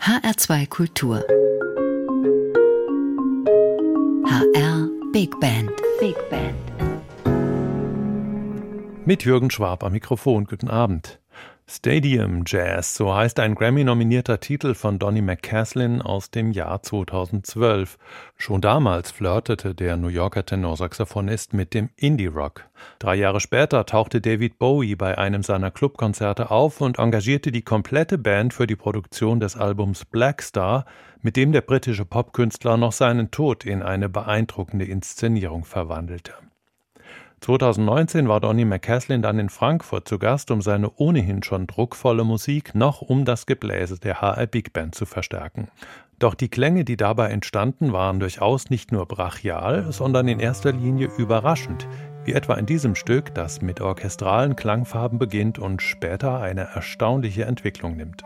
HR2 Kultur. HR Big Band. Big Band. Mit Jürgen Schwab am Mikrofon. Guten Abend. Stadium Jazz, so heißt ein Grammy-nominierter Titel von Donny McCaslin aus dem Jahr 2012. Schon damals flirtete der New Yorker Tenorsaxophonist mit dem Indie-Rock. Drei Jahre später tauchte David Bowie bei einem seiner Clubkonzerte auf und engagierte die komplette Band für die Produktion des Albums Black Star, mit dem der britische Popkünstler noch seinen Tod in eine beeindruckende Inszenierung verwandelte. 2019 war Donny McCaslin dann in Frankfurt zu Gast, um seine ohnehin schon druckvolle Musik noch um das Gebläse der HR Big Band zu verstärken. Doch die Klänge, die dabei entstanden, waren durchaus nicht nur brachial, sondern in erster Linie überraschend, wie etwa in diesem Stück, das mit orchestralen Klangfarben beginnt und später eine erstaunliche Entwicklung nimmt.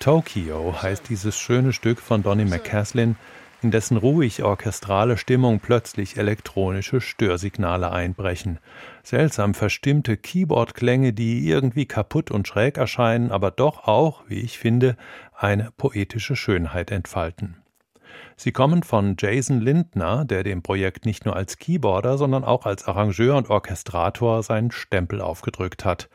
Tokyo heißt dieses schöne Stück von Donny McCaslin, in dessen ruhig orchestrale Stimmung plötzlich elektronische Störsignale einbrechen. Seltsam verstimmte Keyboardklänge, die irgendwie kaputt und schräg erscheinen, aber doch auch, wie ich finde, eine poetische Schönheit entfalten. Sie kommen von Jason Lindner, der dem Projekt nicht nur als Keyboarder, sondern auch als Arrangeur und Orchestrator seinen Stempel aufgedrückt hat.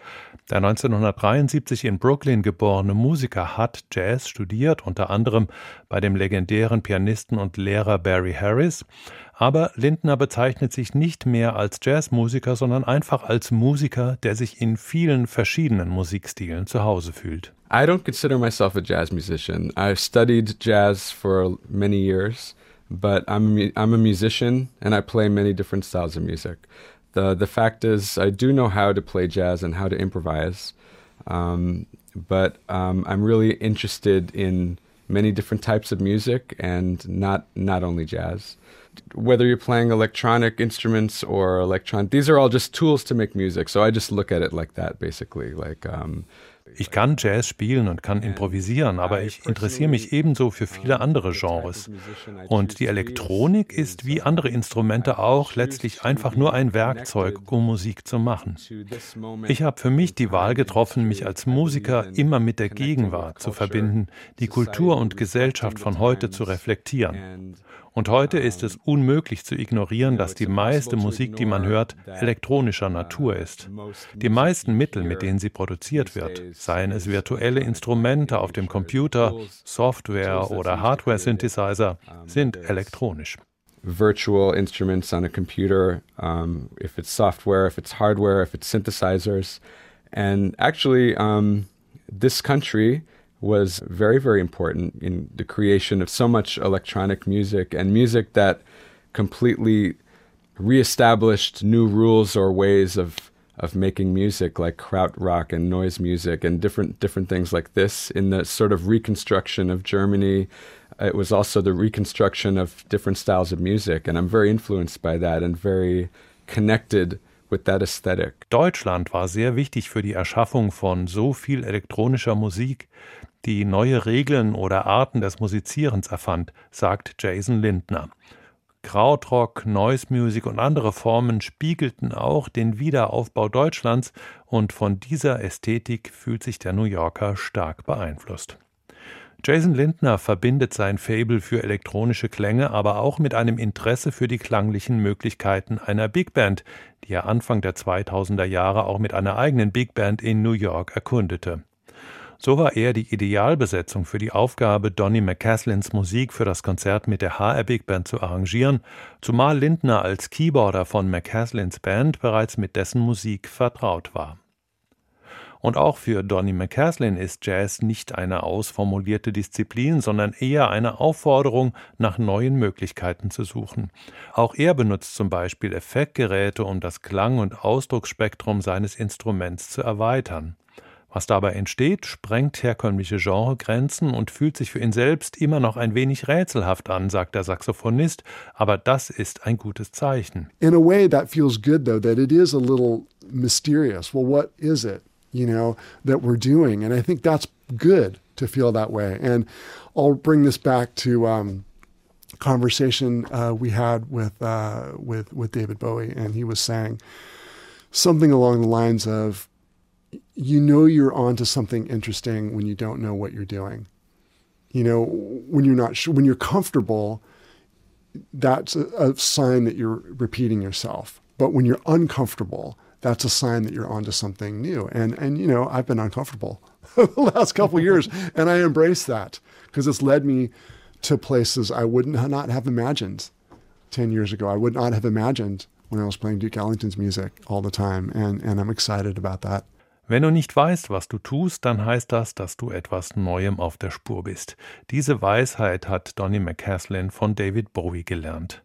Der 1973 in Brooklyn geborene Musiker hat Jazz studiert, unter anderem bei dem legendären Pianisten und Lehrer Barry Harris, aber Lindner bezeichnet sich nicht mehr als Jazzmusiker, sondern einfach als Musiker, der sich in vielen verschiedenen Musikstilen zu Hause fühlt. I don't consider myself a jazz musician. I've studied jazz for many years, but I'm I'm a musician and I play many different styles of music. The the fact is, I do know how to play jazz and how to improvise, um, but um, I'm really interested in many different types of music and not not only jazz. Whether you're playing electronic instruments or electronic, these are all just tools to make music. So I just look at it like that, basically. Like um, Ich kann Jazz spielen und kann improvisieren, aber ich interessiere mich ebenso für viele andere Genres. Und die Elektronik ist wie andere Instrumente auch letztlich einfach nur ein Werkzeug, um Musik zu machen. Ich habe für mich die Wahl getroffen, mich als Musiker immer mit der Gegenwart zu verbinden, die Kultur und Gesellschaft von heute zu reflektieren. Und heute ist es unmöglich zu ignorieren, dass die meiste Musik, die man hört, elektronischer Natur ist. Die meisten Mittel, mit denen sie produziert wird, seien es virtuelle Instrumente auf dem Computer, Software oder Hardware-Synthesizer, sind elektronisch. Virtual instruments on a computer, um, if it's software, if it's hardware, if it's synthesizers. And actually, um, this country was very, very important in the creation of so much electronic music and music that completely reestablished new rules or ways of of making music like krautrock and noise music and different different things like this in the sort of reconstruction of Germany it was also the reconstruction of different styles of music and I'm very influenced by that and very connected with that aesthetic. Deutschland war sehr wichtig für die Erschaffung von so viel elektronischer Musik, die neue Regeln oder Arten des Musizierens erfand, sagt Jason Lindner. Krautrock, Noise Music und andere Formen spiegelten auch den Wiederaufbau Deutschlands und von dieser Ästhetik fühlt sich der New Yorker stark beeinflusst. Jason Lindner verbindet sein Fable für elektronische Klänge aber auch mit einem Interesse für die klanglichen Möglichkeiten einer Big Band, die er Anfang der 2000er Jahre auch mit einer eigenen Big Band in New York erkundete. So war er die Idealbesetzung für die Aufgabe, Donny McCaslins Musik für das Konzert mit der HR Big Band zu arrangieren, zumal Lindner als Keyboarder von McCaslins Band bereits mit dessen Musik vertraut war. Und auch für Donny McCaslin ist Jazz nicht eine ausformulierte Disziplin, sondern eher eine Aufforderung, nach neuen Möglichkeiten zu suchen. Auch er benutzt zum Beispiel Effektgeräte, um das Klang- und Ausdrucksspektrum seines Instruments zu erweitern. Was dabei entsteht, sprengt herkömmliche Genregrenzen und fühlt sich für ihn selbst immer noch ein wenig rätselhaft an, sagt der Saxophonist, aber das ist ein gutes Zeichen. In a way that feels good though that it is a little mysterious. Well, what is it, you know, that we're doing? And I think that's good to feel that way. And I'll bring this back to um, conversation uh, we had with uh, with with David Bowie, and he was saying something along the lines of you know you're onto something interesting when you don't know what you're doing. You know, when you're not sure, when you're comfortable, that's a, a sign that you're repeating yourself. But when you're uncomfortable, that's a sign that you're onto something new. And and you know, I've been uncomfortable the last couple years, and I embrace that because it's led me to places I would not have imagined ten years ago. I would not have imagined when I was playing Duke Ellington's music all the time, and and I'm excited about that. Wenn du nicht weißt, was du tust, dann heißt das, dass du etwas Neuem auf der Spur bist. Diese Weisheit hat Donny McCaslin von David Bowie gelernt.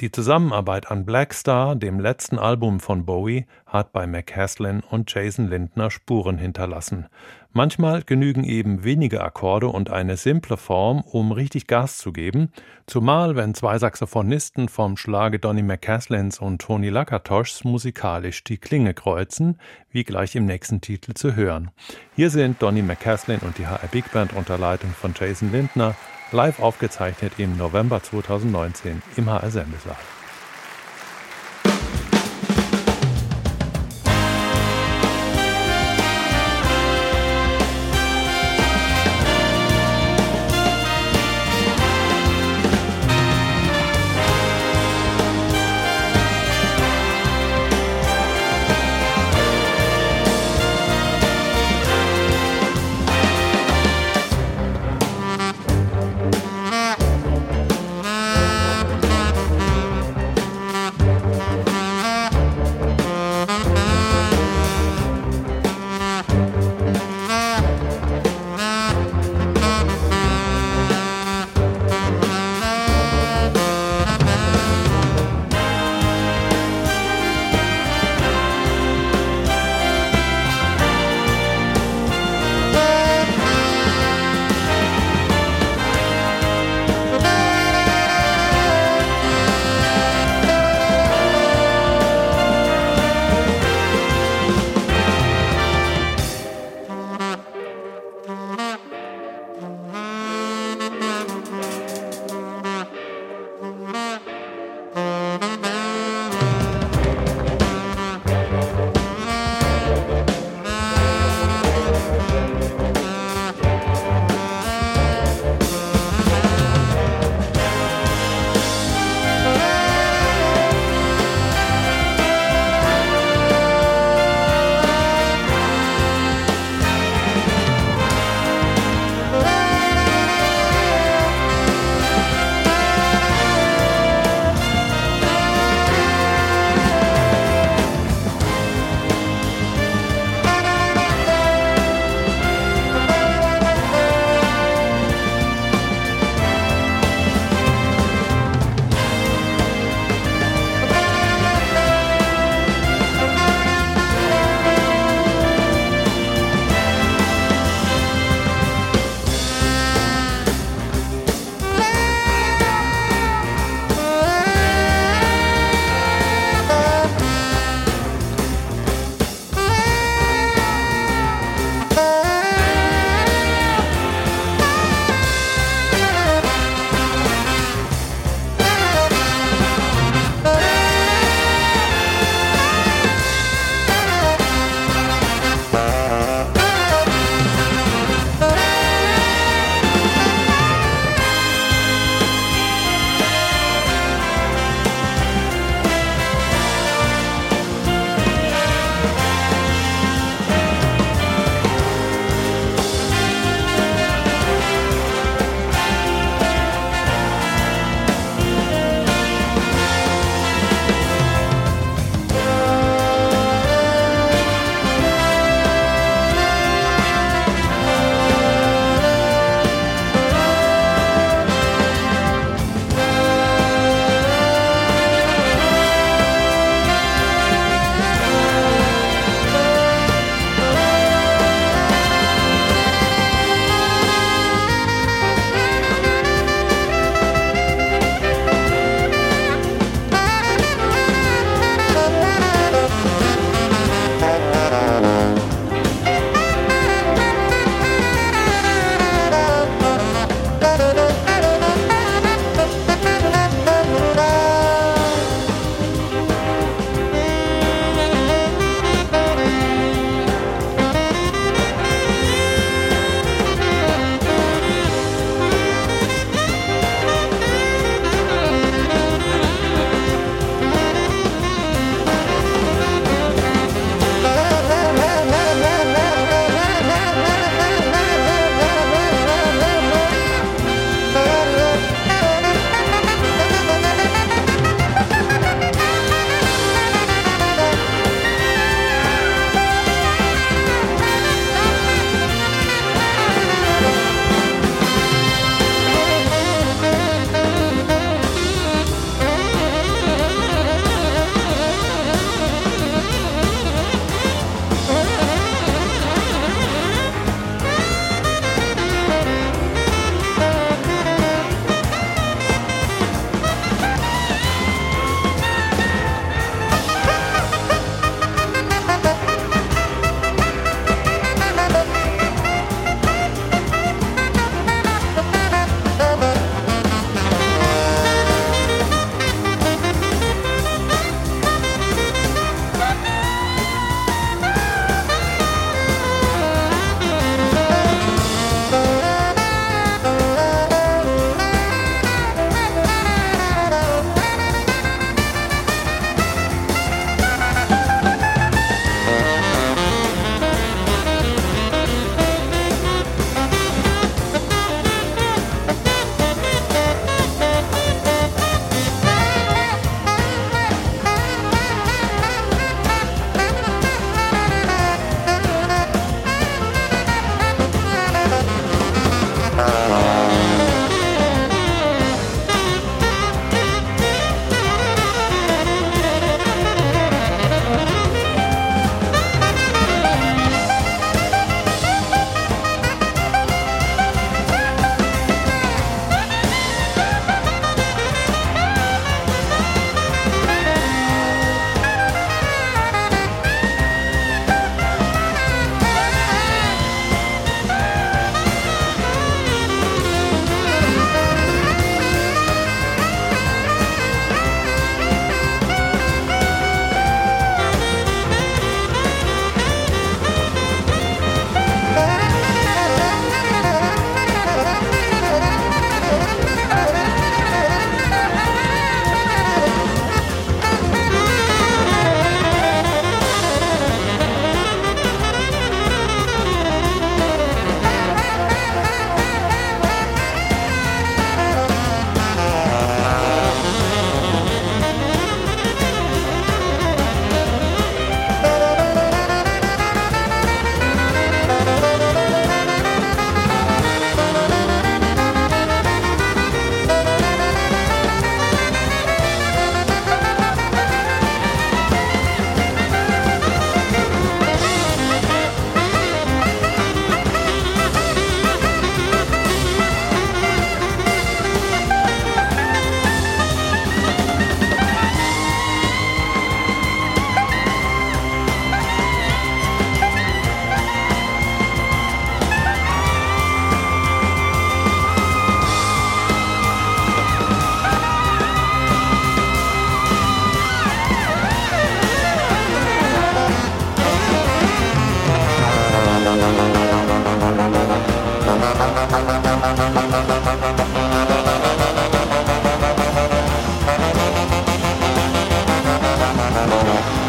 Die Zusammenarbeit an Black Star, dem letzten Album von Bowie, hat bei McCaslin und Jason Lindner Spuren hinterlassen. Manchmal genügen eben wenige Akkorde und eine simple Form, um richtig Gas zu geben, zumal wenn zwei Saxophonisten vom Schlage Donny McCaslins und Tony Lakatoschs musikalisch die Klinge kreuzen, wie gleich im nächsten Titel zu hören. Hier sind Donny McCaslin und die HR Big Band unter Leitung von Jason Lindner live aufgezeichnet im November 2019 im HR Sendesaal.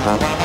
Bye.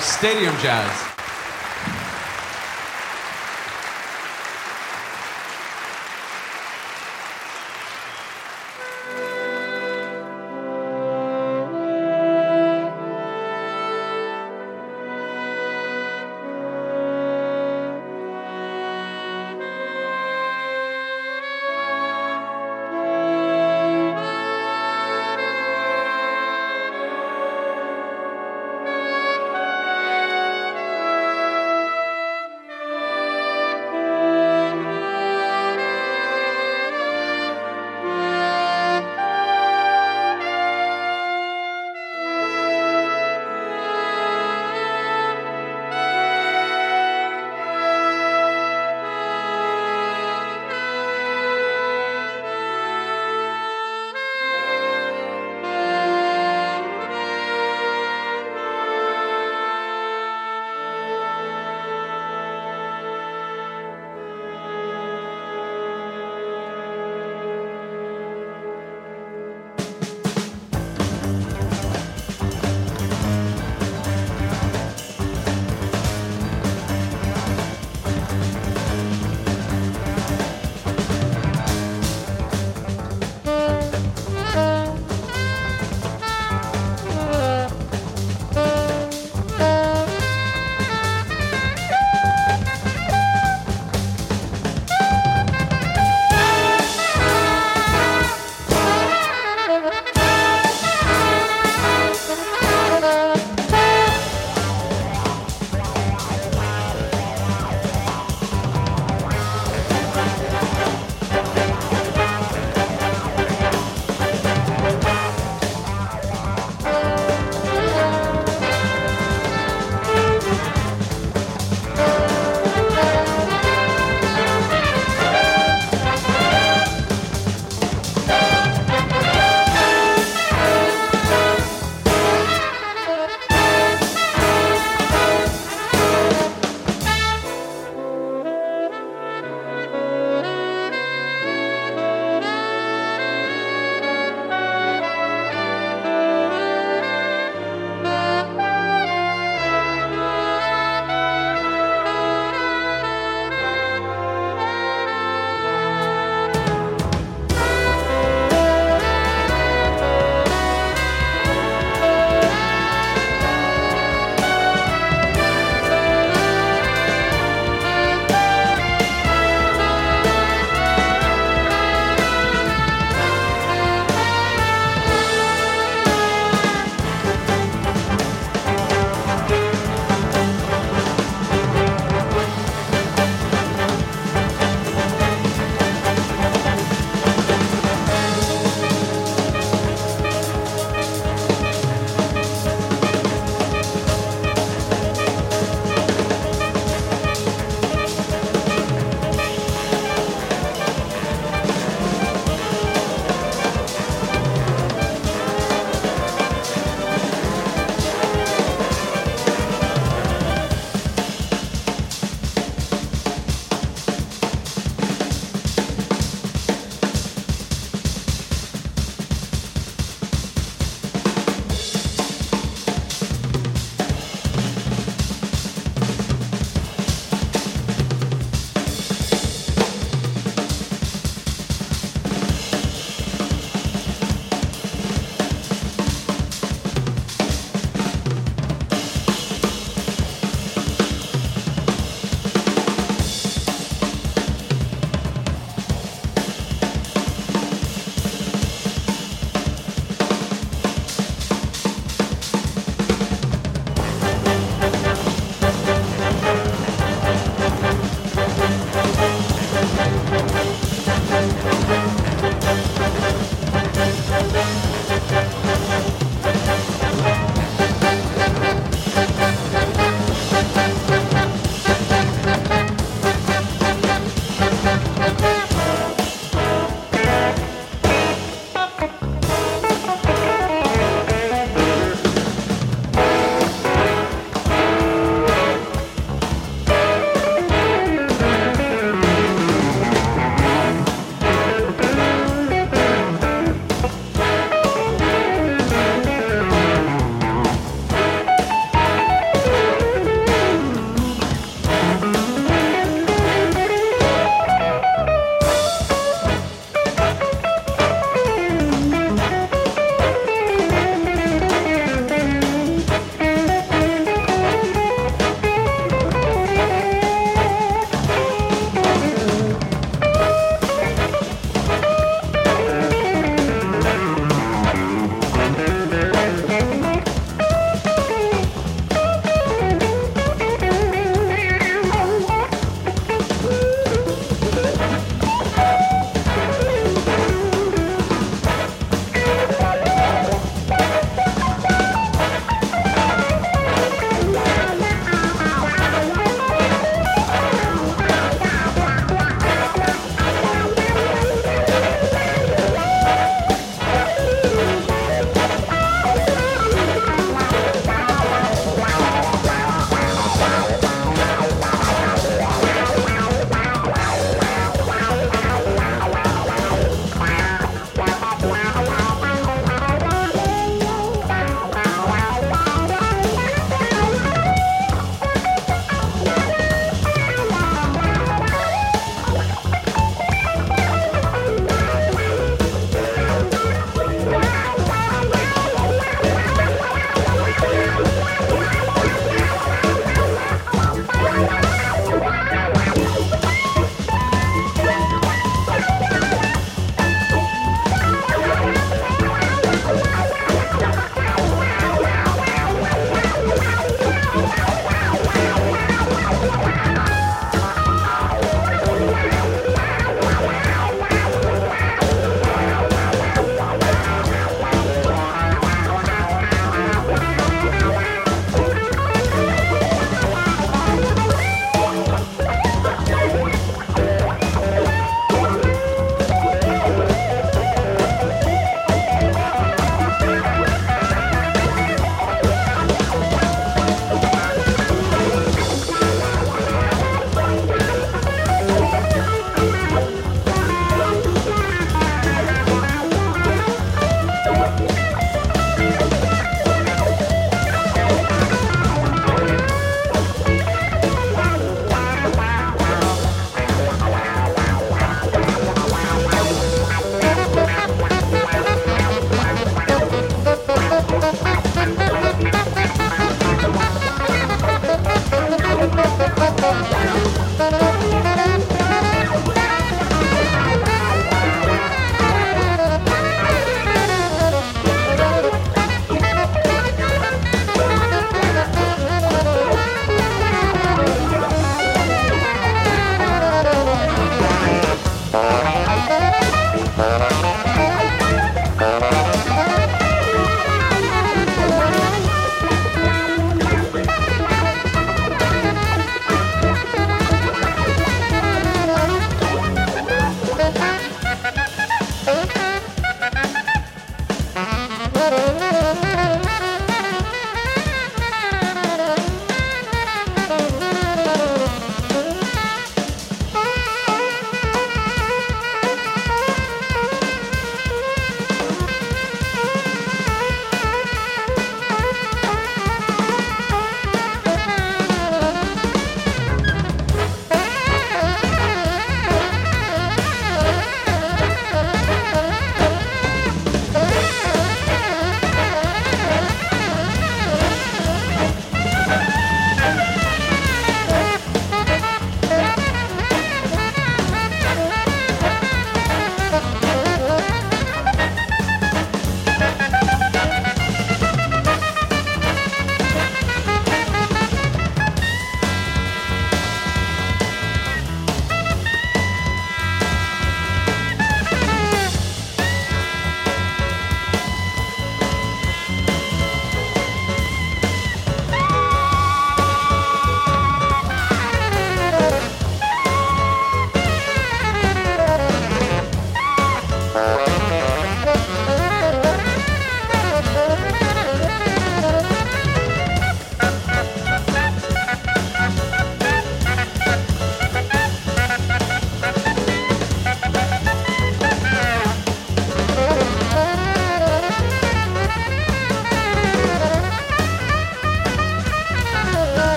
Stadium Jazz.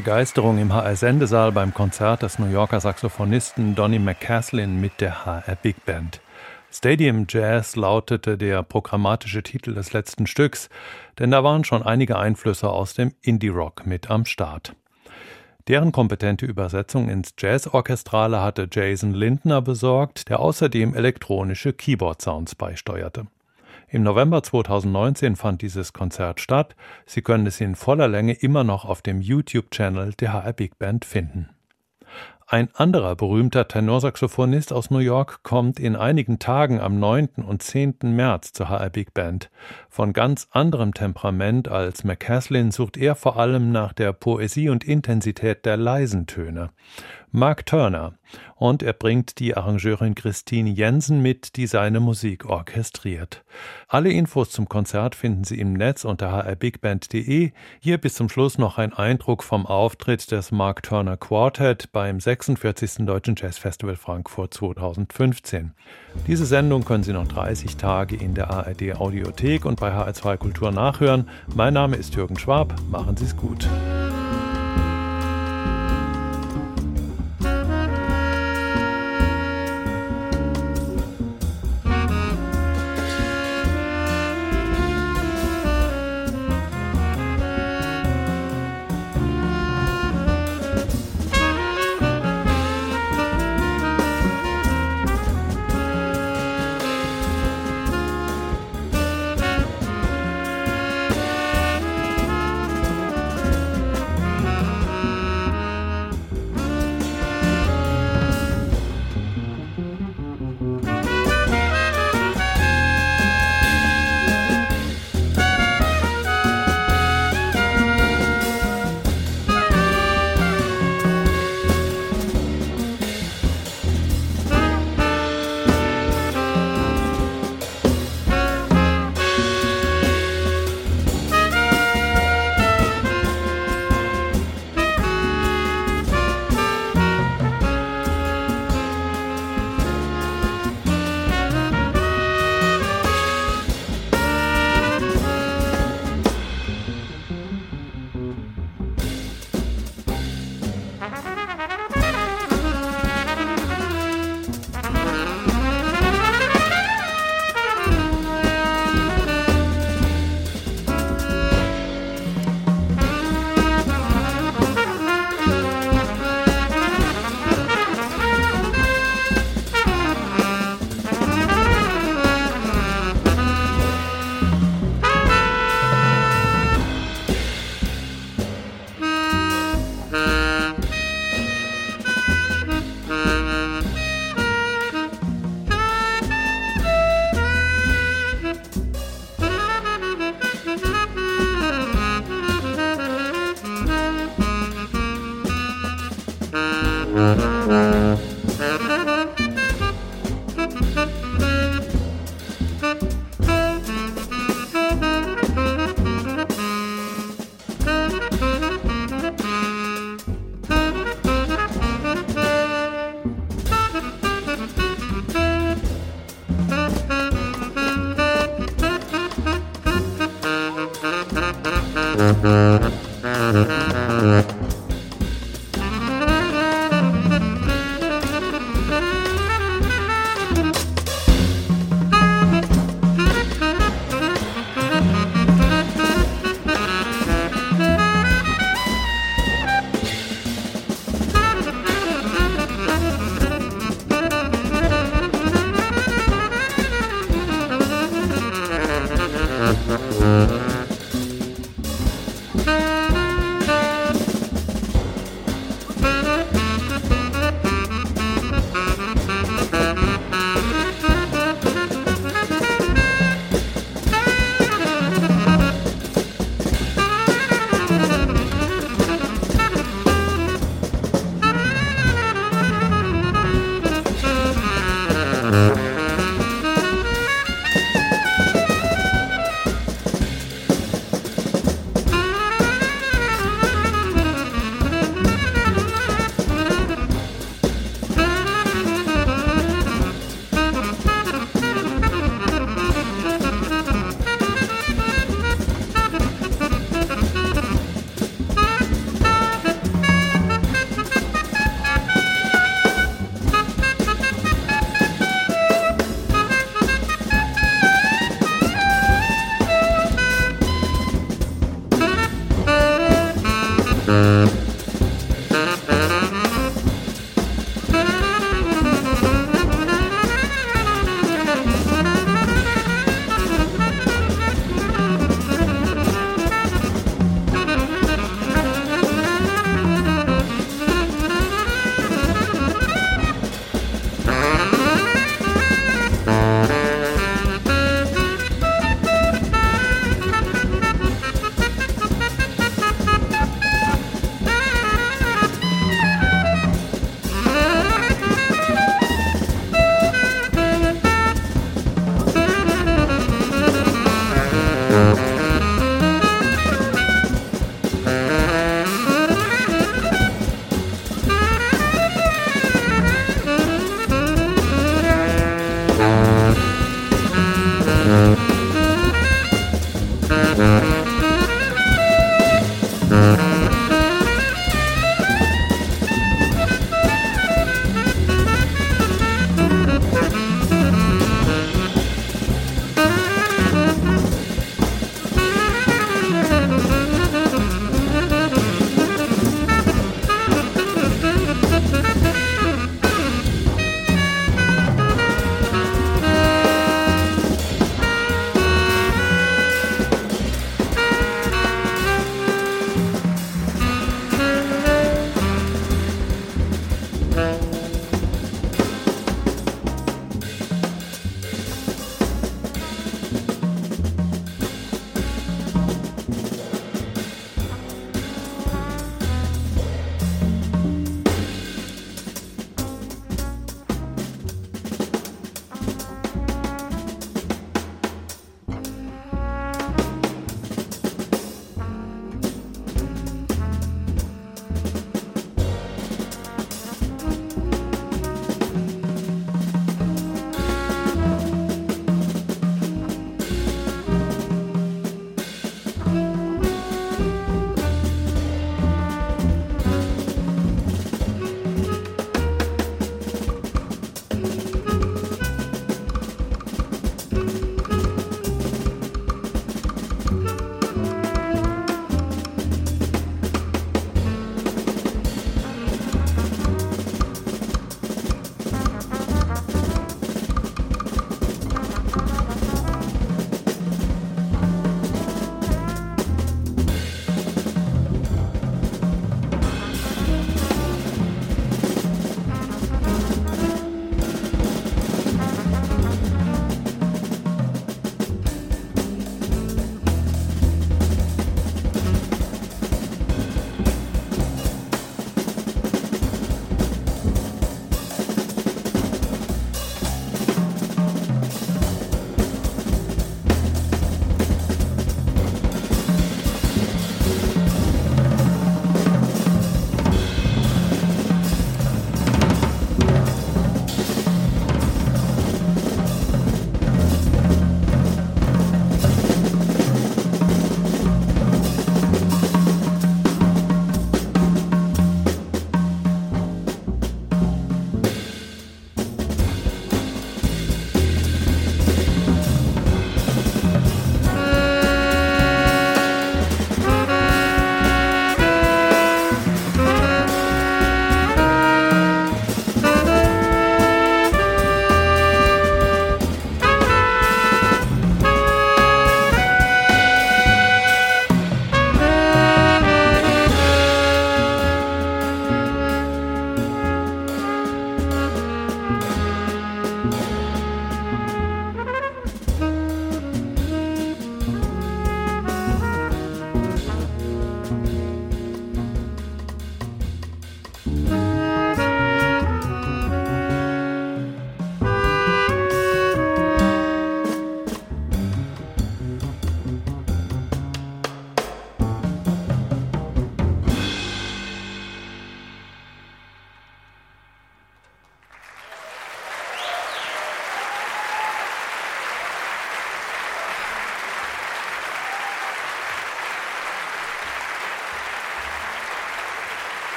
Riesenbegeisterung im HR-Sendesaal beim Konzert des New Yorker Saxophonisten Donny McCaslin mit der HR Big Band. Stadium Jazz lautete der programmatische Titel des letzten Stücks, denn da waren schon einige Einflüsse aus dem Indie-Rock mit am Start. Deren kompetente Übersetzung ins Jazzorchestrale hatte Jason Lindner besorgt, der außerdem elektronische Keyboard-Sounds beisteuerte. Im November 2019 fand dieses Konzert statt. Sie können es in voller Länge immer noch auf dem YouTube-Channel der HR Big Band finden. Ein anderer berühmter Tenorsaxophonist aus New York kommt in einigen Tagen am 9. und 10. März zur HR Big Band. Von ganz anderem Temperament als McCaslin sucht er vor allem nach der Poesie und Intensität der leisen Töne. Mark Turner und er bringt die Arrangeurin Christine Jensen mit, die seine Musik orchestriert. Alle Infos zum Konzert finden Sie im Netz unter hrbigband.de. Hier bis zum Schluss noch ein Eindruck vom Auftritt des Mark Turner Quartet beim 46. Deutschen Jazz Festival Frankfurt 2015. Diese Sendung können Sie noch 30 Tage in der ARD Audiothek und bei HR2 Kultur nachhören. Mein Name ist Jürgen Schwab. Machen Sie es gut.